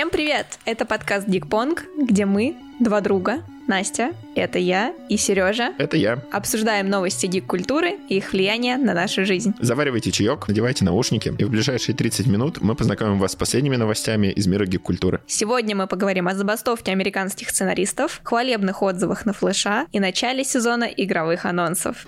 Всем привет! Это подкаст Дикпонг, где мы, два друга, Настя, это я, и Сережа, Это я. обсуждаем новости гик-культуры и их влияние на нашу жизнь. Заваривайте чаек, надевайте наушники, и в ближайшие 30 минут мы познакомим вас с последними новостями из мира гик-культуры. Сегодня мы поговорим о забастовке американских сценаристов, хвалебных отзывах на флеша и начале сезона игровых анонсов.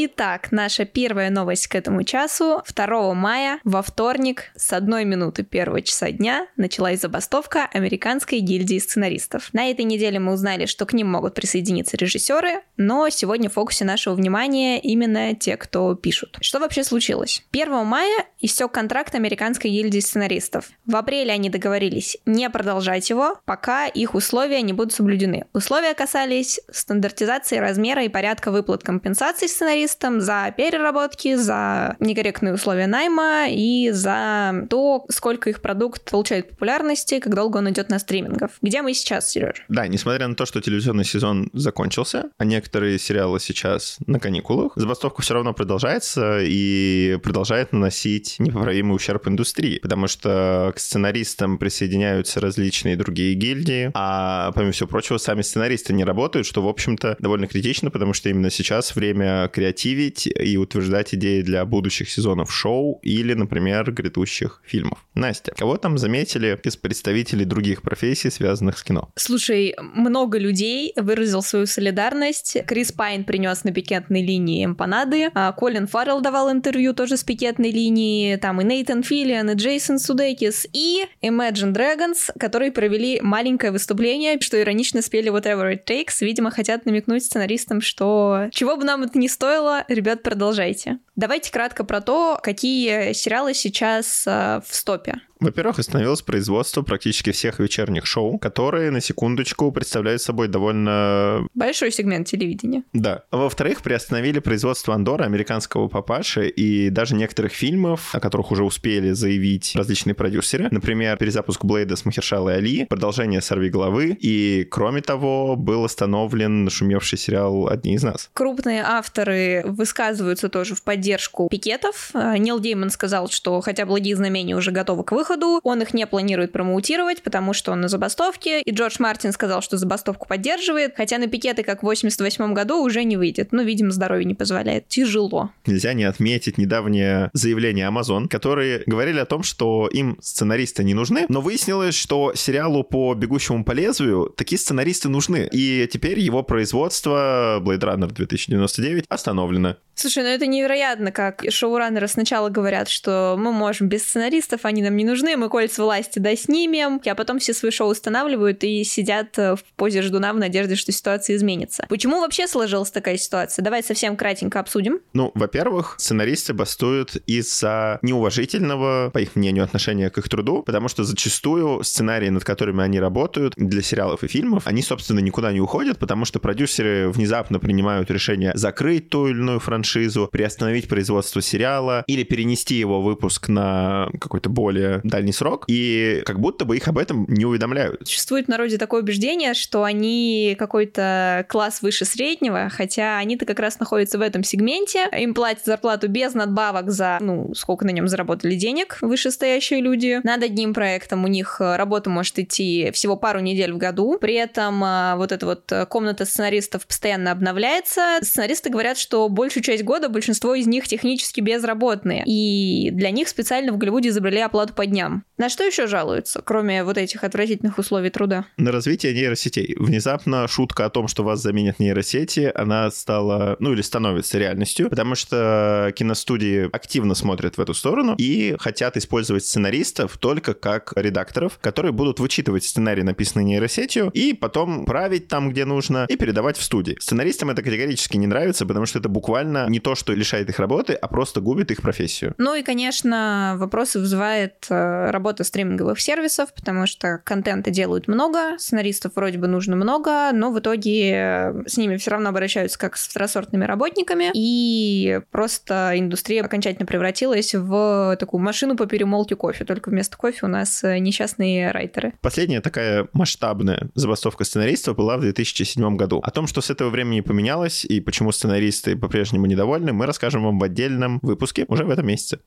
Итак, наша первая новость к этому часу. 2 мая, во вторник, с одной минуты первого часа дня, началась забастовка Американской гильдии сценаристов. На этой неделе мы узнали, что к ним могут присоединиться режиссеры, но сегодня в фокусе нашего внимания именно те, кто пишут. Что вообще случилось? 1 мая истек контракт Американской гильдии сценаристов. В апреле они договорились не продолжать его, пока их условия не будут соблюдены. Условия касались стандартизации размера и порядка выплат компенсаций сценаристам, за переработки, за некорректные условия найма и за то, сколько их продукт получает популярности, как долго он идет на стримингов. Где мы сейчас, Сереж? Да, несмотря на то, что телевизионный сезон закончился, а некоторые сериалы сейчас на каникулах, забастовка все равно продолжается и продолжает наносить непоправимый ущерб индустрии, потому что к сценаристам присоединяются различные другие гильдии, а помимо всего прочего, сами сценаристы не работают, что, в общем-то, довольно критично, потому что именно сейчас время креативить и утверждать идеи для будущих сезонов шоу или, например, грядущих фильмов. Настя, кого там заметили из представителей других профессий, связанных с кино? Слушай, много людей выразил свою солидарность. Крис Пайн принес на пикетной линии эмпанады, а Колин Фаррелл давал интервью тоже с пикетной линии, там и Нейтан Филлиан, и Джейсон Судекис, и Imagine Dragons, которые провели маленькое выступление, что иронично спели Whatever It Takes, видимо, хотят намекнуть сценаристам, что чего бы нам это ни стоило, ребят, продолжайте. Давайте кратко про то, какие сериалы сейчас э, в стопе. Во-первых, остановилось производство практически всех вечерних шоу, которые, на секундочку, представляют собой довольно... Большой сегмент телевидения. Да. Во-вторых, приостановили производство Андора, американского папаши, и даже некоторых фильмов, о которых уже успели заявить различные продюсеры. Например, перезапуск Блейда с Махершалой Али, продолжение «Сорви головы», и, кроме того, был остановлен нашумевший сериал «Одни из нас». Крупные авторы высказываются тоже в поддержку пикетов. Нил Деймон сказал, что хотя «Благие знамения» уже готовы к выходу, он их не планирует промоутировать, потому что он на забастовке, и Джордж Мартин сказал, что забастовку поддерживает, хотя на пикеты, как в 88 году, уже не выйдет. Ну, видимо, здоровье не позволяет. Тяжело. Нельзя не отметить недавнее заявление Amazon, которые говорили о том, что им сценаристы не нужны, но выяснилось, что сериалу по «Бегущему по лезвию» такие сценаристы нужны, и теперь его производство Blade Runner 2099 остановлено. Слушай, ну это невероятно, как шоураннеры сначала говорят, что мы можем без сценаристов, они нам не нужны, мы кольца власти да снимем, а потом все свои шоу устанавливают и сидят э, в позе ждуна в надежде, что ситуация изменится. Почему вообще сложилась такая ситуация? Давай совсем кратенько обсудим. Ну, во-первых, сценаристы бастуют из-за неуважительного, по их мнению, отношения к их труду, потому что зачастую сценарии, над которыми они работают для сериалов и фильмов, они, собственно, никуда не уходят, потому что продюсеры внезапно принимают решение закрыть ту или иную франшизу, приостановить производство сериала или перенести его выпуск на какой-то более дальний срок, и как будто бы их об этом не уведомляют. Существует в народе такое убеждение, что они какой-то класс выше среднего, хотя они-то как раз находятся в этом сегменте, им платят зарплату без надбавок за, ну, сколько на нем заработали денег вышестоящие люди. Над одним проектом у них работа может идти всего пару недель в году, при этом а, вот эта вот комната сценаристов постоянно обновляется. Сценаристы говорят, что большую часть года большинство из них технически безработные, и для них специально в Голливуде изобрели оплату по дням. На что еще жалуются, кроме вот этих отвратительных условий труда? На развитие нейросетей. Внезапно шутка о том, что вас заменят нейросети, она стала, ну или становится реальностью, потому что киностудии активно смотрят в эту сторону и хотят использовать сценаристов только как редакторов, которые будут вычитывать сценарий, написанный нейросетью, и потом править там, где нужно, и передавать в студии. Сценаристам это категорически не нравится, потому что это буквально не то, что лишает их работы, а просто губит их профессию. Ну и, конечно, вопросы вызывает э, работа стриминговых сервисов, потому что контента делают много, сценаристов вроде бы нужно много, но в итоге э, с ними все равно обращаются как с второсортными работниками, и просто индустрия окончательно превратилась в такую машину по перемолке кофе, только вместо кофе у нас э, несчастные райтеры. Последняя такая масштабная забастовка сценаристов была в 2007 году. О том, что с этого времени поменялось и почему сценаристы по-прежнему недовольны, мы расскажем вам в отдельном выпуске уже в этом месяце.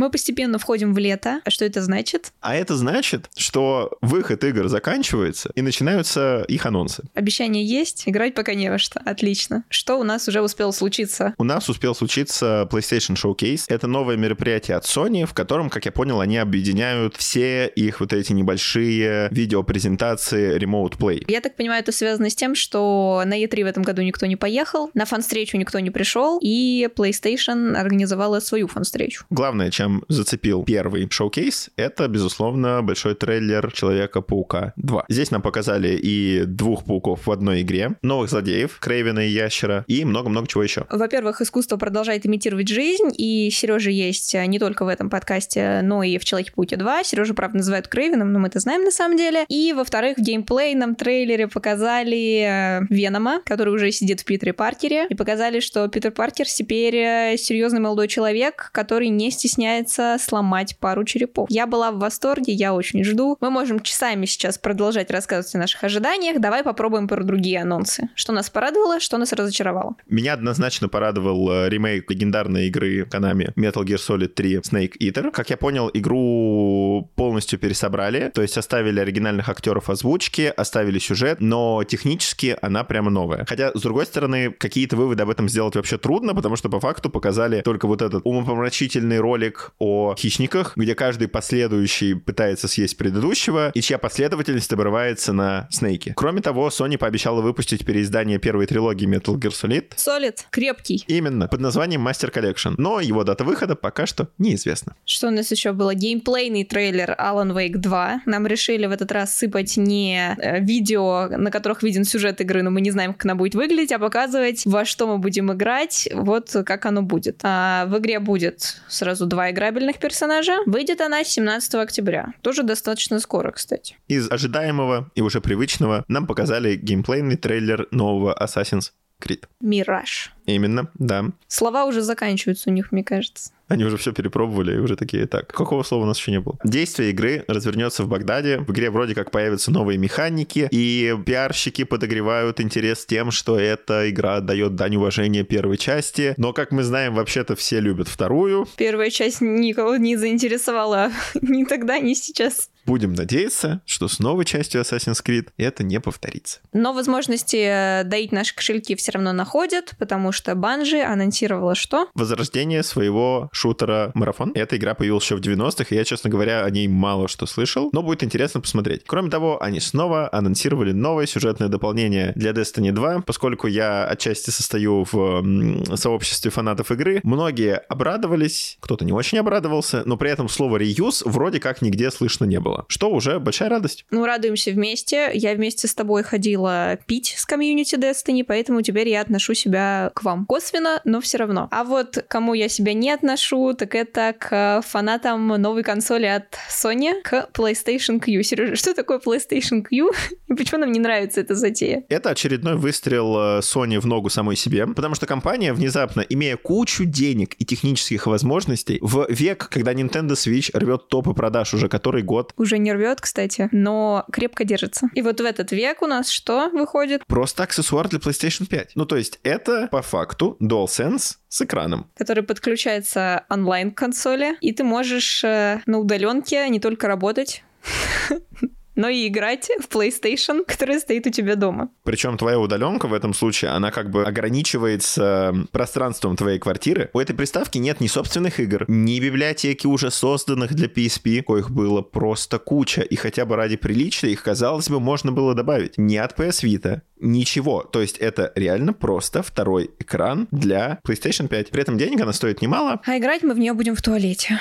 Мы постепенно входим в лето. А что это значит? А это значит, что выход игр заканчивается и начинаются их анонсы. Обещание есть, играть пока не во что. Отлично. Что у нас уже успело случиться? У нас успел случиться PlayStation Showcase. Это новое мероприятие от Sony, в котором, как я понял, они объединяют все их вот эти небольшие видеопрезентации Remote Play. Я так понимаю, это связано с тем, что на E3 в этом году никто не поехал, на фан-встречу никто не пришел, и PlayStation организовала свою фан-встречу. Главное, чем чем зацепил первый шоу-кейс, это, безусловно, большой трейлер Человека-паука 2. Здесь нам показали и двух пауков в одной игре, новых злодеев, Крейвена и Ящера, и много-много чего еще. Во-первых, искусство продолжает имитировать жизнь, и Сережа есть не только в этом подкасте, но и в Человеке-пауке 2. Сережа, правда, называют Крейвеном, но мы это знаем на самом деле. И, во-вторых, в геймплейном трейлере показали э, Венома, который уже сидит в Питере Паркере, и показали, что Питер Паркер теперь э, серьезный молодой человек, который не стесняется получается сломать пару черепов. Я была в восторге, я очень жду. Мы можем часами сейчас продолжать рассказывать о наших ожиданиях. Давай попробуем про другие анонсы. Что нас порадовало, что нас разочаровало. Меня однозначно порадовал э, ремейк легендарной игры Konami Metal Gear Solid 3 Snake Eater. Как я понял, игру полностью пересобрали, то есть оставили оригинальных актеров озвучки, оставили сюжет, но технически она прямо новая. Хотя, с другой стороны, какие-то выводы об этом сделать вообще трудно, потому что по факту показали только вот этот умопомрачительный ролик о хищниках, где каждый последующий пытается съесть предыдущего, и чья последовательность обрывается на Снейке. Кроме того, Sony пообещала выпустить переиздание первой трилогии Metal Gear Solid. Solid, крепкий. Именно, под названием Master Collection. Но его дата выхода пока что неизвестна. Что у нас еще было? Геймплейный трейлер Alan Wake 2. Нам решили в этот раз сыпать не э, видео, на которых виден сюжет игры, но мы не знаем, как она будет выглядеть, а показывать, во что мы будем играть, вот как оно будет. А в игре будет сразу два игры играбельных персонажа. Выйдет она 17 октября. Тоже достаточно скоро, кстати. Из ожидаемого и уже привычного нам показали геймплейный трейлер нового Assassin's Creed. Мираж. Именно, да. Слова уже заканчиваются у них, мне кажется. Они уже все перепробовали и уже такие, так, какого слова у нас еще не было? Действие игры развернется в Багдаде. В игре вроде как появятся новые механики, и пиарщики подогревают интерес тем, что эта игра дает дань уважения первой части. Но, как мы знаем, вообще-то все любят вторую. Первая часть никого не заинтересовала ни тогда, ни сейчас. Будем надеяться, что с новой частью Assassin's Creed это не повторится. Но возможности э, доить наши кошельки все равно находят, потому что Банжи анонсировала что? Возрождение своего шутера Марафон. Эта игра появилась еще в 90-х, и я, честно говоря, о ней мало что слышал, но будет интересно посмотреть. Кроме того, они снова анонсировали новое сюжетное дополнение для Destiny 2, поскольку я отчасти состою в сообществе фанатов игры. Многие обрадовались, кто-то не очень обрадовался, но при этом слово «реюз» вроде как нигде слышно не было что уже большая радость. Ну, радуемся вместе. Я вместе с тобой ходила пить с комьюнити Destiny, поэтому теперь я отношу себя к вам косвенно, но все равно. А вот кому я себя не отношу, так это к фанатам новой консоли от Sony, к PlayStation Q. Сережа, что такое PlayStation Q и почему нам не нравится эта затея? Это очередной выстрел э, Sony в ногу самой себе, потому что компания внезапно, имея кучу денег и технических возможностей, в век, когда Nintendo Switch рвет топы продаж уже который год, уже не рвет, кстати, но крепко держится. И вот в этот век у нас что выходит? Просто аксессуар для PlayStation 5. Ну, то есть это по факту DualSense с экраном. Который подключается онлайн к консоли, и ты можешь э, на удаленке не только работать, но и играть в PlayStation, которая стоит у тебя дома. Причем твоя удаленка в этом случае, она как бы ограничивается пространством твоей квартиры. У этой приставки нет ни собственных игр, ни библиотеки уже созданных для PSP, коих было просто куча, и хотя бы ради приличия их, казалось бы, можно было добавить. Ни от PS Vita, Ничего. То есть это реально просто второй экран для PlayStation 5. При этом денег она стоит немало. А играть мы в нее будем в туалете.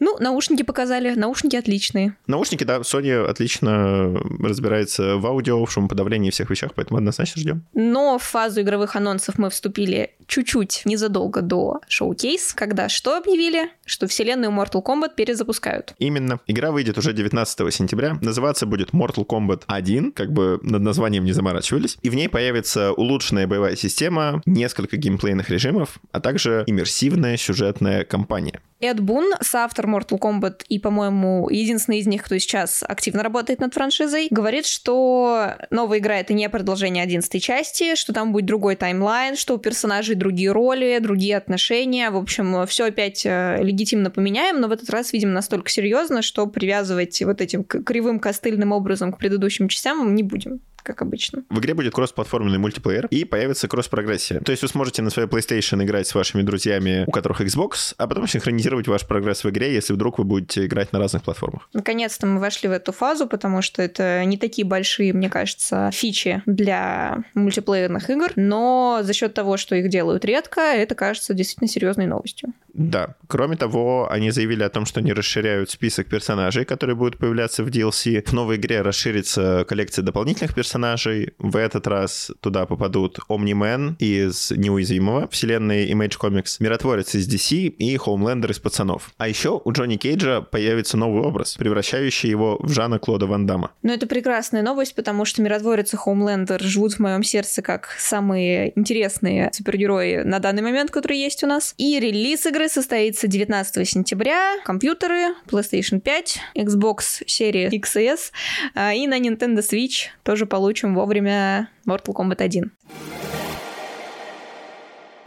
Ну, наушники показали, наушники отличные. Наушники, да, Sony отлично разбирается в аудио, в шумоподавлении и всех вещах, поэтому однозначно ждем. Но в фазу игровых анонсов мы вступили чуть-чуть незадолго до шоу-кейс, когда что объявили? Что вселенную Mortal Kombat перезапускают. Именно. Игра выйдет уже 19 сентября. Называться будет Mortal Kombat 1, как бы над названием не заморачивались. И в ней появится улучшенная боевая система, несколько геймплейных режимов, а также иммерсивная сюжетная кампания. Эд Бун, соавтор Mortal Kombat и, по-моему, единственный из них, кто сейчас активно работает над франшизой, говорит, что новая игра — это не продолжение 11 части, что там будет другой таймлайн, что у персонажей другие роли, другие отношения. В общем, все опять э, легитимно поменяем, но в этот раз, видимо, настолько серьезно, что привязывать вот этим кривым костыльным образом к предыдущим частям не будем как обычно. В игре будет кроссплатформенный мультиплеер и появится кросс-прогрессия. То есть вы сможете на своей PlayStation играть с вашими друзьями, у которых Xbox, а потом синхронизировать ваш прогресс в игре, если вдруг вы будете играть на разных платформах. Наконец-то мы вошли в эту фазу, потому что это не такие большие, мне кажется, фичи для мультиплеерных игр, но за счет того, что их делают редко, это кажется действительно серьезной новостью. Да. Кроме того, они заявили о том, что они расширяют список персонажей, которые будут появляться в DLC. В новой игре расширится коллекция дополнительных персонажей. В этот раз туда попадут Omni-Man из Неуязвимого, вселенной Image Comics, Миротворец из DC и Хоумлендер из Пацанов. А еще у Джонни Кейджа появится новый образ, превращающий его в Жана Клода Ван Дамма. Ну, это прекрасная новость, потому что Миротворец и Хоумлендер живут в моем сердце как самые интересные супергерои на данный момент, которые есть у нас. И релиз игры состоится 19 сентября. Компьютеры, PlayStation 5, Xbox серии XS а, и на Nintendo Switch тоже получим вовремя Mortal Kombat 1.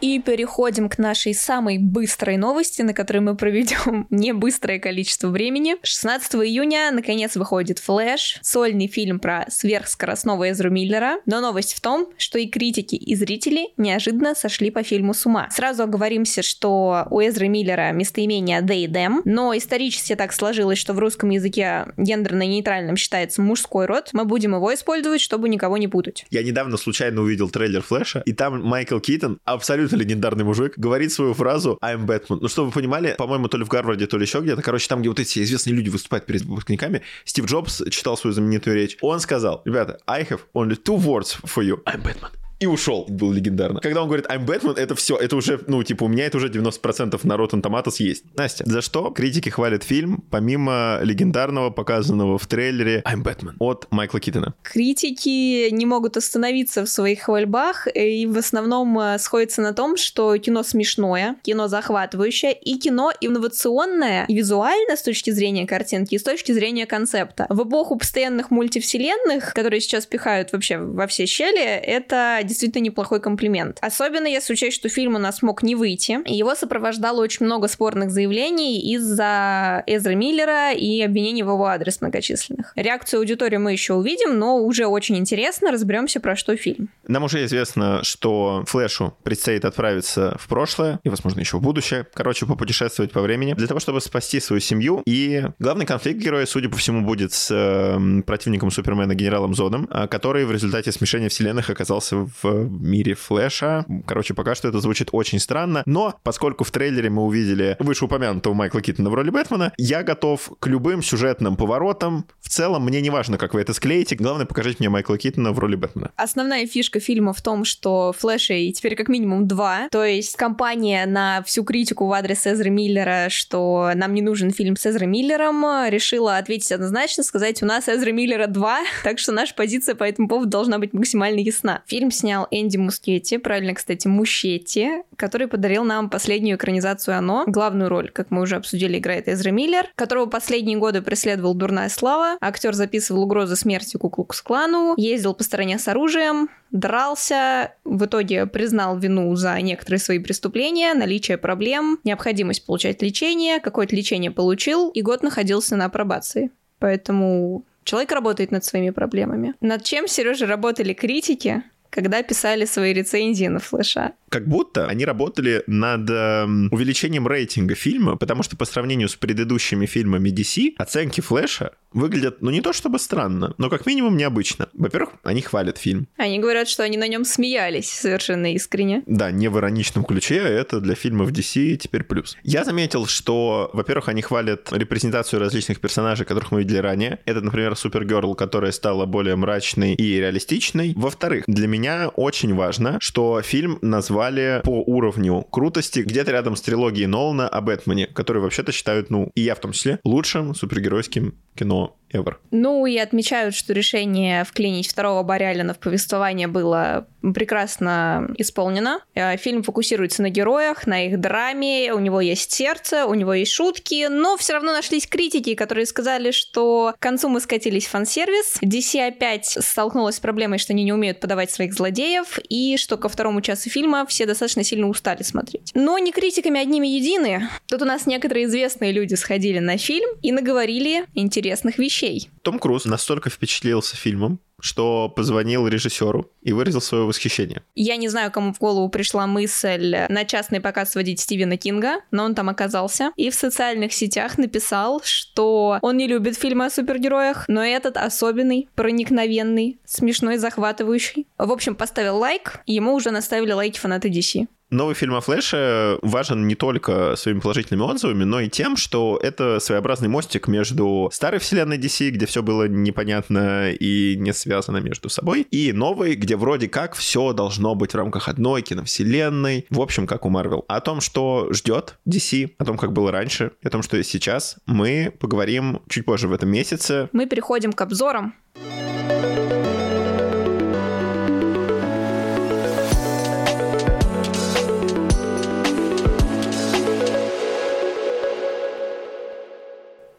И переходим к нашей самой быстрой новости, на которой мы проведем не быстрое количество времени. 16 июня наконец выходит «Флэш», сольный фильм про сверхскоростного Эзру Миллера. Но новость в том, что и критики, и зрители неожиданно сошли по фильму с ума. Сразу оговоримся, что у Эзры Миллера местоимение «they» them, но исторически так сложилось, что в русском языке гендерно-нейтральным считается мужской род. Мы будем его использовать, чтобы никого не путать. Я недавно случайно увидел трейлер Флэша, и там Майкл Китон абсолютно абсолютно легендарный мужик, говорит свою фразу «I'm Batman». Ну, чтобы вы понимали, по-моему, то ли в Гарварде, то ли еще где-то, короче, там, где вот эти известные люди выступают перед выпускниками, Стив Джобс читал свою знаменитую речь. Он сказал, ребята, I have only two words for you. I'm Batman и ушел. Был легендарно. Когда он говорит I'm Batman, это все, это уже, ну, типа, у меня это уже 90% на Rotten Tomatoes есть. Настя, за что критики хвалят фильм, помимо легендарного, показанного в трейлере I'm Batman от Майкла Китона? Критики не могут остановиться в своих хвальбах и в основном э, сходятся на том, что кино смешное, кино захватывающее и кино инновационное и визуально с точки зрения картинки и с точки зрения концепта. В эпоху постоянных мультивселенных, которые сейчас пихают вообще во все щели, это действительно неплохой комплимент. Особенно если учесть, что фильм у нас мог не выйти. Его сопровождало очень много спорных заявлений из-за Эзра Миллера и обвинений в его адрес многочисленных. Реакцию аудитории мы еще увидим, но уже очень интересно. Разберемся, про что фильм. Нам уже известно, что Флэшу предстоит отправиться в прошлое и, возможно, еще в будущее. Короче, попутешествовать по времени для того, чтобы спасти свою семью. И главный конфликт героя, судя по всему, будет с э, противником Супермена генералом Зодом, а, который в результате смешения вселенных оказался в мире Флэша. Короче, пока что это звучит очень странно, но поскольку в трейлере мы увидели вышеупомянутого Майкла Киттона в роли Бэтмена, я готов к любым сюжетным поворотам. В целом, мне не важно, как вы это склеите, главное, покажите мне Майкла Киттона в роли Бэтмена. Основная фишка фильма в том, что Флэша и теперь как минимум два, то есть компания на всю критику в адрес Эзра Миллера, что нам не нужен фильм с Эзра Миллером, решила ответить однозначно, сказать, у нас Эзра Миллера два, так что наша позиция по этому поводу должна быть максимально ясна. Фильм снял снял Энди Мускетти, правильно, кстати, Мущетти, который подарил нам последнюю экранизацию «Оно». Главную роль, как мы уже обсудили, играет Эзра Миллер, которого последние годы преследовал дурная слава. Актер записывал угрозы смерти Куклукс-клану, ездил по стороне с оружием, дрался, в итоге признал вину за некоторые свои преступления, наличие проблем, необходимость получать лечение, какое-то лечение получил и год находился на апробации. Поэтому человек работает над своими проблемами. Над чем, Сережа, работали критики? Когда писали свои рецензии на флеша. Как будто они работали над э, увеличением рейтинга фильма, потому что по сравнению с предыдущими фильмами DC оценки флеша выглядят, ну не то чтобы странно, но как минимум необычно. Во-первых, они хвалят фильм. Они говорят, что они на нем смеялись совершенно искренне. Да, не в ироничном ключе, а это для фильмов DC теперь плюс. Я заметил, что, во-первых, они хвалят репрезентацию различных персонажей, которых мы видели ранее. Это, например, Супергерл, которая стала более мрачной и реалистичной. Во-вторых, для меня очень важно, что фильм назвали по уровню крутости где-то рядом с трилогией Нолана о Бэтмене, который вообще-то считают, ну, и я в том числе, лучшим супергеройским кино ever. Ну и отмечают, что решение вклинить второго Барялина в повествование было прекрасно исполнено. Э, фильм фокусируется на героях, на их драме, у него есть сердце, у него есть шутки, но все равно нашлись критики, которые сказали, что к концу мы скатились в фан-сервис, DC опять столкнулась с проблемой, что они не умеют подавать своих злодеев, и что ко второму часу фильма все достаточно сильно устали смотреть. Но не критиками одними едины. Тут у нас некоторые известные люди сходили на фильм и наговорили интересных вещей. Том Круз настолько впечатлился фильмом, что позвонил режиссеру и выразил свое восхищение. Я не знаю, кому в голову пришла мысль на частный показ сводить Стивена Кинга, но он там оказался. И в социальных сетях написал, что он не любит фильмы о супергероях, но этот особенный, проникновенный, смешной, захватывающий. В общем, поставил лайк, ему уже наставили лайки фанаты DC. Новый фильм о Флэше важен не только своими положительными отзывами, но и тем, что это своеобразный мостик между старой вселенной DC, где все было непонятно и не связано между собой, и новой, где вроде как все должно быть в рамках одной киновселенной, в общем, как у Марвел. О том, что ждет DC, о том, как было раньше, о том, что есть сейчас, мы поговорим чуть позже в этом месяце. Мы переходим к обзорам.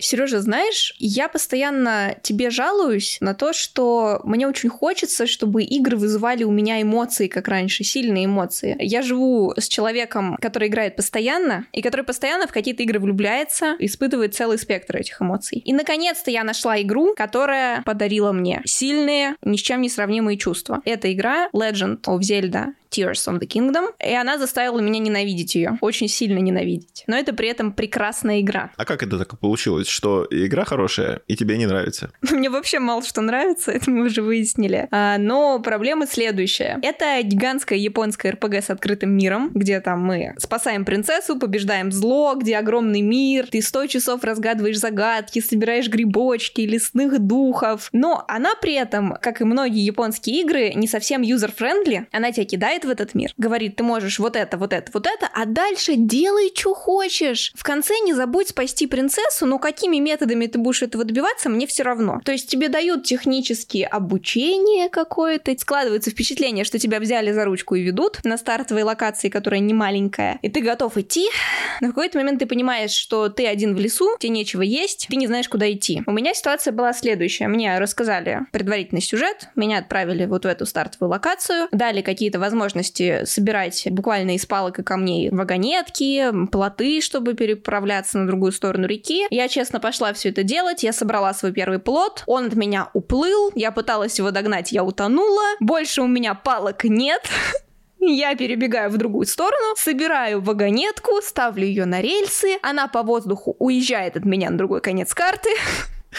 Сережа, знаешь, я постоянно тебе жалуюсь на то, что мне очень хочется, чтобы игры вызывали у меня эмоции, как раньше, сильные эмоции. Я живу с человеком, который играет постоянно, и который постоянно в какие-то игры влюбляется, испытывает целый спектр этих эмоций. И, наконец-то, я нашла игру, которая подарила мне сильные, ни с чем не сравнимые чувства. Это игра Legend of Zelda Tears of the Kingdom, и она заставила меня ненавидеть ее, очень сильно ненавидеть. Но это при этом прекрасная игра. А как это так получилось, что игра хорошая и тебе не нравится? Мне вообще мало что нравится, это мы уже выяснили. А, но проблема следующая. Это гигантская японская РПГ с открытым миром, где там мы спасаем принцессу, побеждаем зло, где огромный мир, ты сто часов разгадываешь загадки, собираешь грибочки, лесных духов. Но она при этом, как и многие японские игры, не совсем user-friendly. Она тебя кидает в этот мир. Говорит, ты можешь вот это, вот это, вот это, а дальше делай, что хочешь. В конце не забудь спасти принцессу, но какими методами ты будешь этого добиваться, мне все равно. То есть тебе дают технические обучение какое-то, складывается впечатление, что тебя взяли за ручку и ведут на стартовой локации, которая не маленькая, и ты готов идти, но в какой-то момент ты понимаешь, что ты один в лесу, тебе нечего есть, ты не знаешь, куда идти. У меня ситуация была следующая. Мне рассказали предварительный сюжет, меня отправили вот в эту стартовую локацию, дали какие-то возможности возможности собирать буквально из палок и камней вагонетки, плоты, чтобы переправляться на другую сторону реки. Я честно пошла все это делать, я собрала свой первый плот, он от меня уплыл, я пыталась его догнать, я утонула, больше у меня палок нет, Я перебегаю в другую сторону, собираю вагонетку, ставлю ее на рельсы, она по воздуху уезжает от меня на другой конец карты.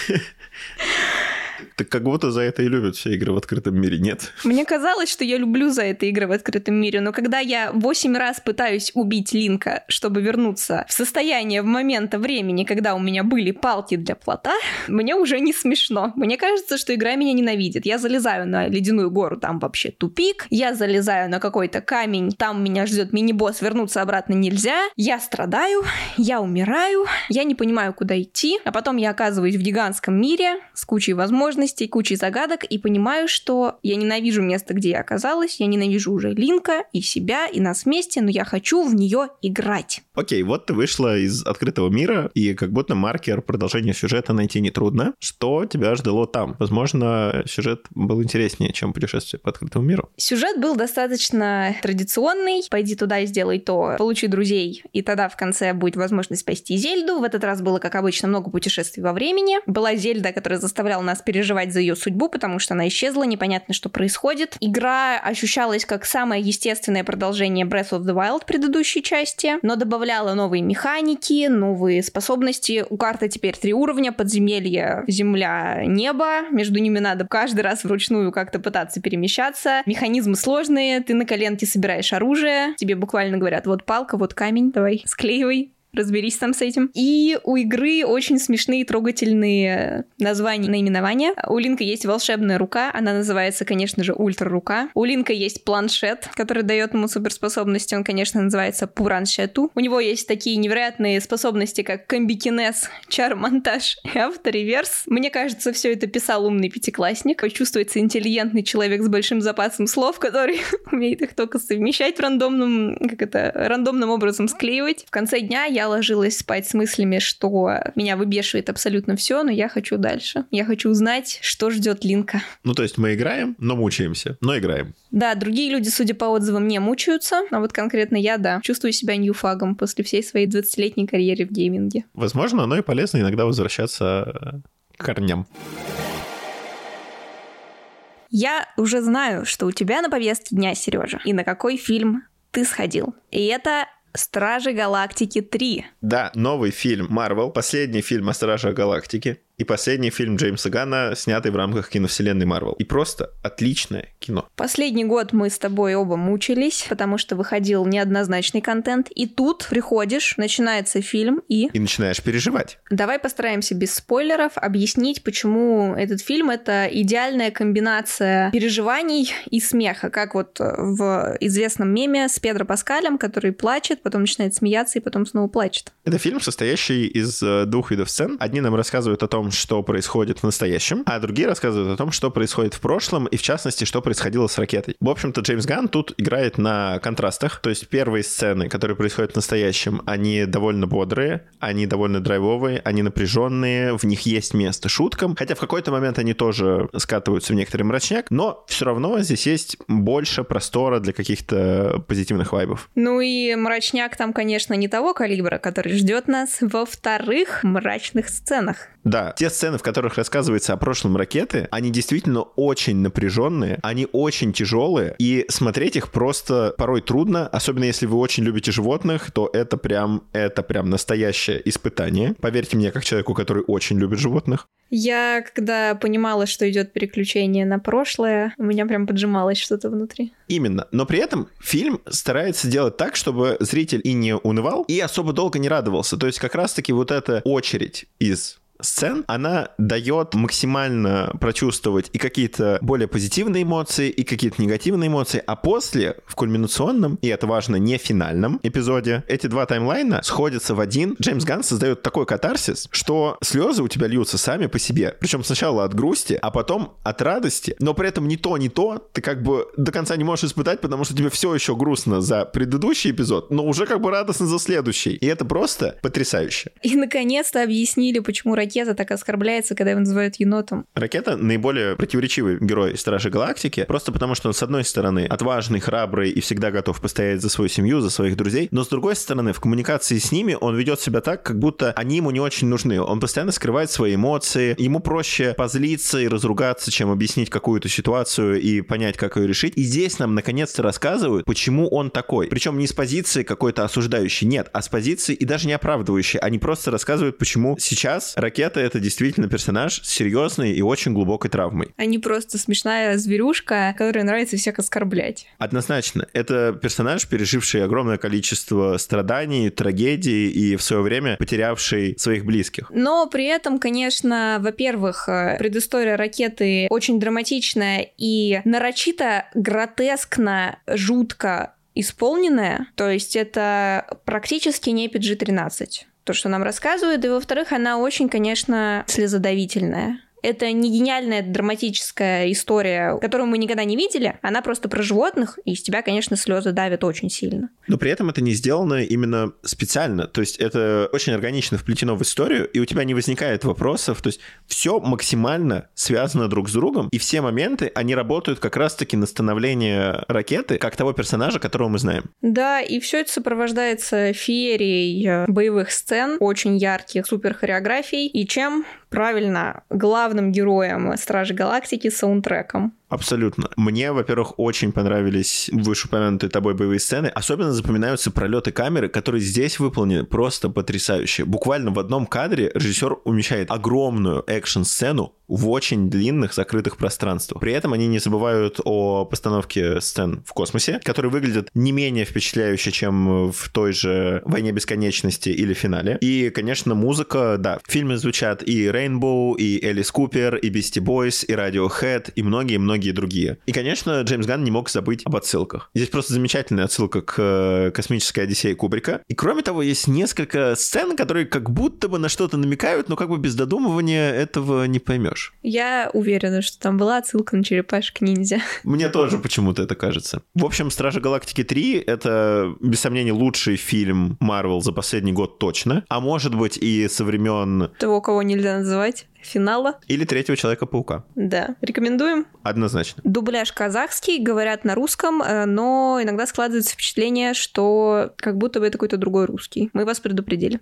Так как будто за это и любят все игры в открытом мире, нет? Мне казалось, что я люблю за это игры в открытом мире, но когда я 8 раз пытаюсь убить Линка, чтобы вернуться в состояние в момента времени, когда у меня были палки для плота, мне уже не смешно. Мне кажется, что игра меня ненавидит. Я залезаю на ледяную гору, там вообще тупик. Я залезаю на какой-то камень, там меня ждет мини-босс, вернуться обратно нельзя. Я страдаю, я умираю, я не понимаю, куда идти, а потом я оказываюсь в гигантском мире с кучей возможностей, возможностей, кучей загадок, и понимаю, что я ненавижу место, где я оказалась, я ненавижу уже Линка и себя, и нас вместе, но я хочу в нее играть. Окей, вот ты вышла из открытого мира, и как будто маркер продолжения сюжета найти нетрудно. Что тебя ждало там? Возможно, сюжет был интереснее, чем путешествие по открытому миру. Сюжет был достаточно традиционный. Пойди туда и сделай то, получи друзей, и тогда в конце будет возможность спасти Зельду. В этот раз было, как обычно, много путешествий во времени. Была Зельда, которая заставляла нас переживать за ее судьбу, потому что она исчезла, непонятно, что происходит. Игра ощущалась как самое естественное продолжение Breath of the Wild предыдущей части, но добавляла новые механики, новые способности. У карты теперь три уровня, подземелье, земля, небо. Между ними надо каждый раз вручную как-то пытаться перемещаться. Механизмы сложные, ты на коленке собираешь оружие, тебе буквально говорят, вот палка, вот камень, давай, склеивай, разберись там с этим. И у игры очень смешные трогательные названия, наименования. У Линка есть волшебная рука, она называется, конечно же, ультра рука. У Линка есть планшет, который дает ему суперспособности, он, конечно, называется Пураншету. У него есть такие невероятные способности, как комбикинез, чар-монтаж и автореверс. Мне кажется, все это писал умный пятиклассник. Чувствуется интеллигентный человек с большим запасом слов, который умеет их только совмещать в рандомном, как это, рандомным образом склеивать. В конце дня я ложилась спать с мыслями, что меня выбешивает абсолютно все, но я хочу дальше. Я хочу узнать, что ждет Линка. Ну, то есть мы играем, но мучаемся, но играем. Да, другие люди, судя по отзывам, не мучаются, а вот конкретно я, да, чувствую себя ньюфагом после всей своей 20-летней карьеры в гейминге. Возможно, оно и полезно иногда возвращаться к корням. Я уже знаю, что у тебя на повестке дня, Сережа, и на какой фильм ты сходил. И это Стражи Галактики 3. Да, новый фильм Marvel, последний фильм о Стражах Галактики и последний фильм Джеймса Гана, снятый в рамках киновселенной Марвел. И просто отличное кино. Последний год мы с тобой оба мучились, потому что выходил неоднозначный контент, и тут приходишь, начинается фильм и... И начинаешь переживать. Давай постараемся без спойлеров объяснить, почему этот фильм — это идеальная комбинация переживаний и смеха, как вот в известном меме с Педро Паскалем, который плачет, потом начинает смеяться и потом снова плачет. Это фильм, состоящий из э, двух видов сцен. Одни нам рассказывают о том, том, что происходит в настоящем, а другие рассказывают о том, что происходит в прошлом, и в частности, что происходило с ракетой. В общем-то, Джеймс Ганн тут играет на контрастах, то есть первые сцены, которые происходят в настоящем, они довольно бодрые, они довольно драйвовые, они напряженные, в них есть место шуткам, хотя в какой-то момент они тоже скатываются в некоторый мрачняк, но все равно здесь есть больше простора для каких-то позитивных вайбов. Ну и мрачняк там, конечно, не того калибра, который ждет нас во вторых мрачных сценах. Да, те сцены, в которых рассказывается о прошлом ракеты, они действительно очень напряженные, они очень тяжелые, и смотреть их просто порой трудно, особенно если вы очень любите животных, то это прям, это прям настоящее испытание. Поверьте мне, как человеку, который очень любит животных. Я, когда понимала, что идет переключение на прошлое, у меня прям поджималось что-то внутри. Именно. Но при этом фильм старается делать так, чтобы зритель и не унывал, и особо долго не радовался. То есть как раз-таки вот эта очередь из сцен, она дает максимально прочувствовать и какие-то более позитивные эмоции, и какие-то негативные эмоции, а после, в кульминационном, и это важно, не финальном эпизоде, эти два таймлайна сходятся в один. Джеймс Ганн создает такой катарсис, что слезы у тебя льются сами по себе. Причем сначала от грусти, а потом от радости, но при этом ни то, ни то ты как бы до конца не можешь испытать, потому что тебе все еще грустно за предыдущий эпизод, но уже как бы радостно за следующий. И это просто потрясающе. И наконец-то объяснили, почему Ракета так оскорбляется, когда его называют енотом. Ракета наиболее противоречивый герой Стражи Галактики, просто потому что он, с одной стороны, отважный, храбрый и всегда готов постоять за свою семью, за своих друзей, но с другой стороны, в коммуникации с ними он ведет себя так, как будто они ему не очень нужны. Он постоянно скрывает свои эмоции, ему проще позлиться и разругаться, чем объяснить какую-то ситуацию и понять, как ее решить. И здесь нам наконец-то рассказывают, почему он такой. Причем не с позиции какой-то осуждающей, нет, а с позиции и даже не оправдывающей. Они просто рассказывают, почему сейчас ракета Ракета — это действительно персонаж с серьезной и очень глубокой травмой. А не просто смешная зверюшка, которой нравится всех оскорблять. Однозначно. Это персонаж, переживший огромное количество страданий, трагедий и в свое время потерявший своих близких. Но при этом, конечно, во-первых, э, предыстория ракеты очень драматичная и нарочито гротескно, жутко исполненная. То есть это практически не PG-13 то, что нам рассказывают, и, во-вторых, она очень, конечно, слезодавительная. Это не гениальная драматическая история, которую мы никогда не видели. Она просто про животных, и из тебя, конечно, слезы давят очень сильно. Но при этом это не сделано именно специально. То есть это очень органично вплетено в историю, и у тебя не возникает вопросов. То есть все максимально связано друг с другом, и все моменты, они работают как раз-таки на становление ракеты, как того персонажа, которого мы знаем. Да, и все это сопровождается феерией э, боевых сцен, очень ярких, супер хореографий, и чем правильно главным героем Стражи Галактики саундтреком. Абсолютно. Мне, во-первых, очень понравились вышеупомянутые тобой боевые сцены. Особенно запоминаются пролеты камеры, которые здесь выполнены просто потрясающе. Буквально в одном кадре режиссер умещает огромную экшн-сцену в очень длинных закрытых пространствах. При этом они не забывают о постановке сцен в космосе, которые выглядят не менее впечатляюще, чем в той же «Войне бесконечности» или «Финале». И, конечно, музыка, да, в фильме звучат и Rainbow, и Элис Купер, и Beastie Boys, и Radiohead, и многие-многие другие. И, конечно, Джеймс Ганн не мог забыть об отсылках. Здесь просто замечательная отсылка к э, «Космической Одиссее» Кубрика. И, кроме того, есть несколько сцен, которые как будто бы на что-то намекают, но как бы без додумывания этого не поймешь. Я уверена, что там была отсылка на черепашек ниндзя. Мне тоже почему-то это кажется. В общем, «Стражи Галактики 3» — это, без сомнения, лучший фильм Марвел за последний год точно. А может быть и со времен... Того, кого нельзя называть финала. Или третьего Человека-паука. Да. Рекомендуем. Однозначно. Дубляж казахский, говорят на русском, э, но иногда складывается впечатление, что как будто бы это какой-то другой русский. Мы вас предупредили.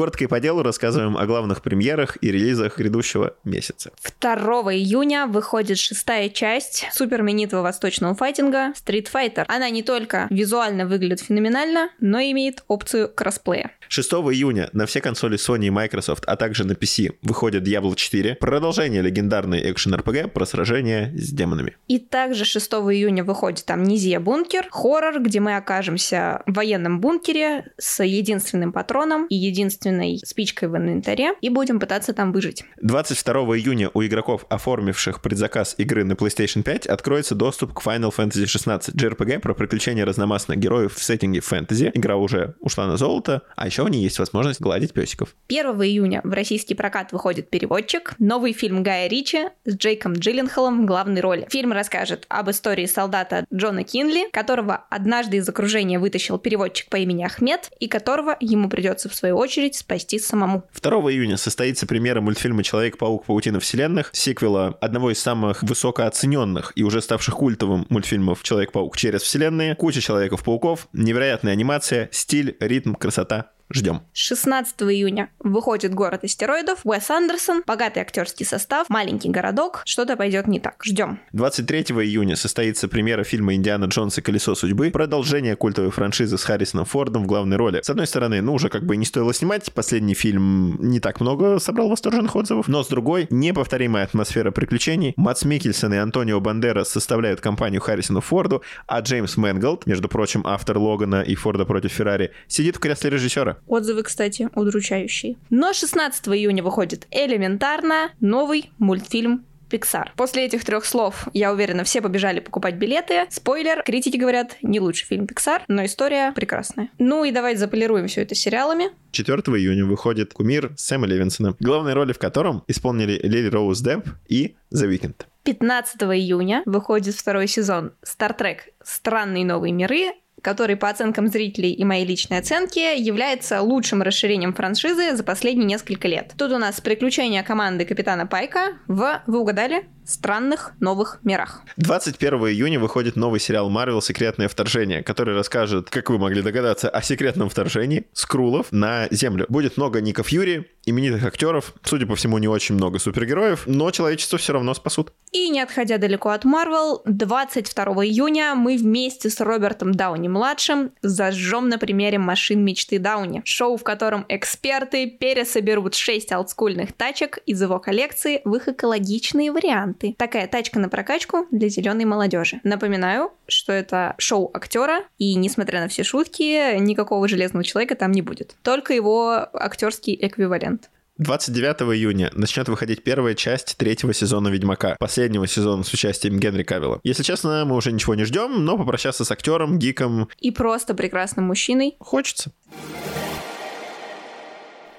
Коротко и по делу рассказываем о главных премьерах и релизах грядущего месяца. 2 июня выходит шестая часть суперменитого восточного файтинга Street Fighter. Она не только визуально выглядит феноменально, но и имеет опцию кроссплея. 6 июня на все консоли Sony и Microsoft, а также на PC выходит Diablo 4, продолжение легендарной экшен-РПГ про сражение с демонами. И также 6 июня выходит Амнезия Бункер, хоррор, где мы окажемся в военном бункере с единственным патроном и единственной спичкой в инвентаре и будем пытаться там выжить. 22 июня у игроков, оформивших предзаказ игры на PlayStation 5, откроется доступ к Final Fantasy 16 JRPG про приключения разномастных героев в сеттинге фэнтези. Игра уже ушла на золото, а еще у нее есть возможность гладить песиков. 1 июня в российский прокат выходит «Переводчик», новый фильм Гая Ричи с Джейком Джилленхолом в главной роли. Фильм расскажет об истории солдата Джона Кинли, которого однажды из окружения вытащил переводчик по имени Ахмед, и которого ему придется в свою очередь спасти самому. 2 июня состоится премьера мультфильма «Человек-паук. Паутина вселенных», сиквела одного из самых высокооцененных и уже ставших культовым мультфильмов «Человек-паук через вселенные», куча Человеков-пауков, невероятная анимация, стиль, ритм, красота, Ждем. 16 июня выходит «Город астероидов», Уэс Андерсон, богатый актерский состав, маленький городок, что-то пойдет не так. Ждем. 23 июня состоится премьера фильма «Индиана Джонс и колесо судьбы», продолжение культовой франшизы с Харрисоном Фордом в главной роли. С одной стороны, ну уже как бы не стоило снимать, последний фильм не так много собрал восторженных отзывов, но с другой, неповторимая атмосфера приключений. Мац Микельсон и Антонио Бандерас составляют компанию Харрисону Форду, а Джеймс Мэнголд, между прочим, автор Логана и Форда против Феррари, сидит в кресле режиссера. Отзывы, кстати, удручающие. Но 16 июня выходит элементарно новый мультфильм Pixar. После этих трех слов, я уверена, все побежали покупать билеты. Спойлер, критики говорят, не лучший фильм Pixar, но история прекрасная. Ну и давайте заполируем все это сериалами. 4 июня выходит «Кумир» Сэма Левинсона, главные роли в котором исполнили Лили Роуз Депп и The Weeknd. 15 июня выходит второй сезон Trek «Странные новые миры», который по оценкам зрителей и моей личной оценки является лучшим расширением франшизы за последние несколько лет. Тут у нас приключения команды Капитана Пайка в, вы угадали, странных новых мирах. 21 июня выходит новый сериал Marvel «Секретное вторжение», который расскажет, как вы могли догадаться, о секретном вторжении Скрулов на Землю. Будет много Ника Фьюри, именитых актеров, судя по всему, не очень много супергероев, но человечество все равно спасут. И не отходя далеко от Marvel, 22 июня мы вместе с Робертом Дауни-младшим зажжем на примере машин мечты Дауни. Шоу, в котором эксперты пересоберут 6 олдскульных тачек из его коллекции в их экологичные варианты. Такая тачка на прокачку для зеленой молодежи. Напоминаю, что это шоу актера, и несмотря на все шутки, никакого железного человека там не будет. Только его актерский эквивалент. 29 июня начнет выходить первая часть третьего сезона Ведьмака, последнего сезона с участием Генри Кавилла. Если честно, мы уже ничего не ждем, но попрощаться с актером, гиком... И просто прекрасным мужчиной. Хочется.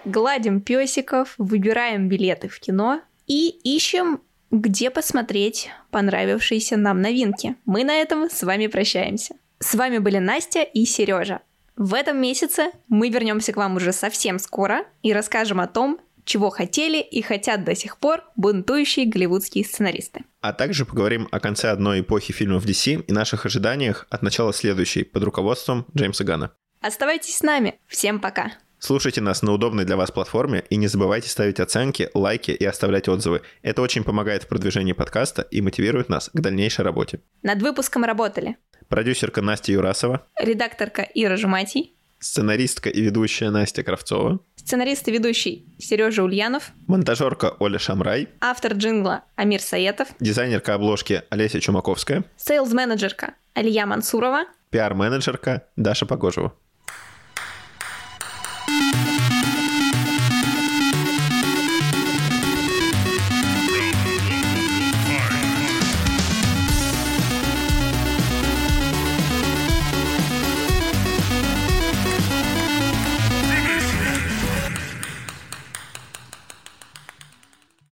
Гладим песиков, выбираем билеты в кино и ищем где посмотреть понравившиеся нам новинки. Мы на этом с вами прощаемся. С вами были Настя и Сережа. В этом месяце мы вернемся к вам уже совсем скоро и расскажем о том, чего хотели и хотят до сих пор бунтующие голливудские сценаристы. А также поговорим о конце одной эпохи фильмов DC и наших ожиданиях от начала следующей под руководством Джеймса Гана. Оставайтесь с нами. Всем пока. Слушайте нас на удобной для вас платформе и не забывайте ставить оценки, лайки и оставлять отзывы. Это очень помогает в продвижении подкаста и мотивирует нас к дальнейшей работе. Над выпуском работали. Продюсерка Настя Юрасова, редакторка Ира Жуматий, сценаристка и ведущая Настя Кравцова, сценарист и ведущий Сережа Ульянов, монтажерка Оля Шамрай, автор джингла Амир Саетов, дизайнерка обложки Олеся Чумаковская, сейлз-менеджерка Алия Мансурова, пиар-менеджерка Даша Погожева.